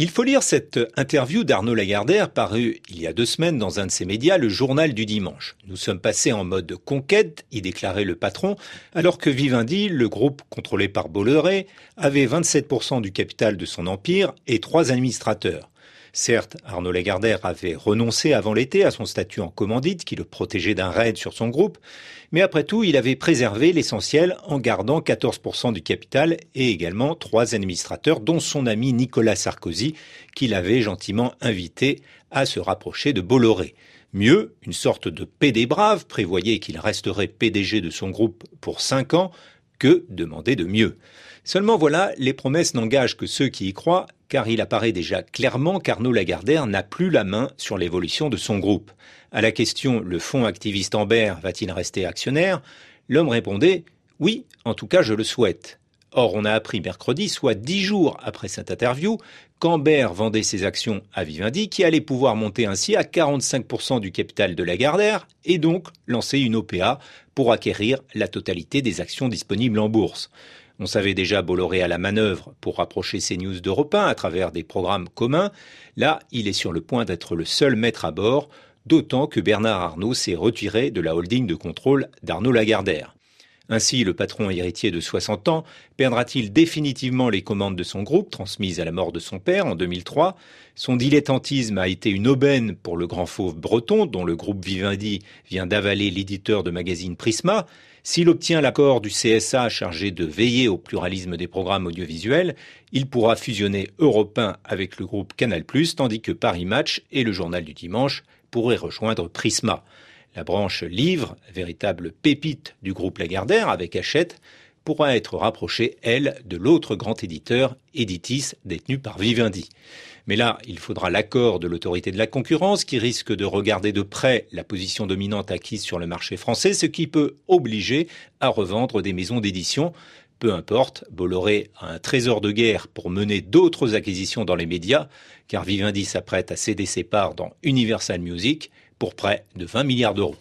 Il faut lire cette interview d'Arnaud Lagardère parue il y a deux semaines dans un de ses médias, le journal du dimanche. Nous sommes passés en mode conquête, y déclarait le patron, alors que Vivendi, le groupe contrôlé par Bolloré, avait 27% du capital de son empire et trois administrateurs. Certes, Arnaud Lagardère avait renoncé avant l'été à son statut en commandite qui le protégeait d'un raid sur son groupe, mais après tout, il avait préservé l'essentiel en gardant 14% du capital et également trois administrateurs, dont son ami Nicolas Sarkozy, qui l'avait gentiment invité à se rapprocher de Bolloré. Mieux, une sorte de PD brave prévoyait qu'il resterait PDG de son groupe pour cinq ans, que demander de mieux Seulement voilà, les promesses n'engagent que ceux qui y croient, car il apparaît déjà clairement qu'Arnaud Lagardère n'a plus la main sur l'évolution de son groupe. À la question le fonds activiste Amber va-t-il rester actionnaire? L'homme répondait Oui, en tout cas je le souhaite. Or, on a appris mercredi, soit dix jours après cette interview, qu'Amber vendait ses actions à Vivendi, qui allait pouvoir monter ainsi à 45% du capital de Lagardère et donc lancer une OPA pour acquérir la totalité des actions disponibles en bourse. On savait déjà Bolloré à la manœuvre pour rapprocher ces news d'Europe 1 à travers des programmes communs. Là, il est sur le point d'être le seul maître à bord, d'autant que Bernard Arnault s'est retiré de la holding de contrôle d'Arnaud Lagardère. Ainsi, le patron héritier de 60 ans perdra-t-il définitivement les commandes de son groupe, transmises à la mort de son père en 2003 Son dilettantisme a été une aubaine pour le grand fauve breton, dont le groupe Vivendi vient d'avaler l'éditeur de magazine Prisma. S'il obtient l'accord du CSA chargé de veiller au pluralisme des programmes audiovisuels, il pourra fusionner Europe 1 avec le groupe Canal+, tandis que Paris Match et le journal du dimanche pourraient rejoindre Prisma. La branche livre, véritable pépite du groupe Lagardère avec Hachette, pourra être rapprochée, elle, de l'autre grand éditeur, Editis, détenu par Vivendi. Mais là, il faudra l'accord de l'autorité de la concurrence qui risque de regarder de près la position dominante acquise sur le marché français, ce qui peut obliger à revendre des maisons d'édition. Peu importe, Bolloré a un trésor de guerre pour mener d'autres acquisitions dans les médias, car Vivendi s'apprête à céder ses parts dans Universal Music pour près de 20 milliards d'euros.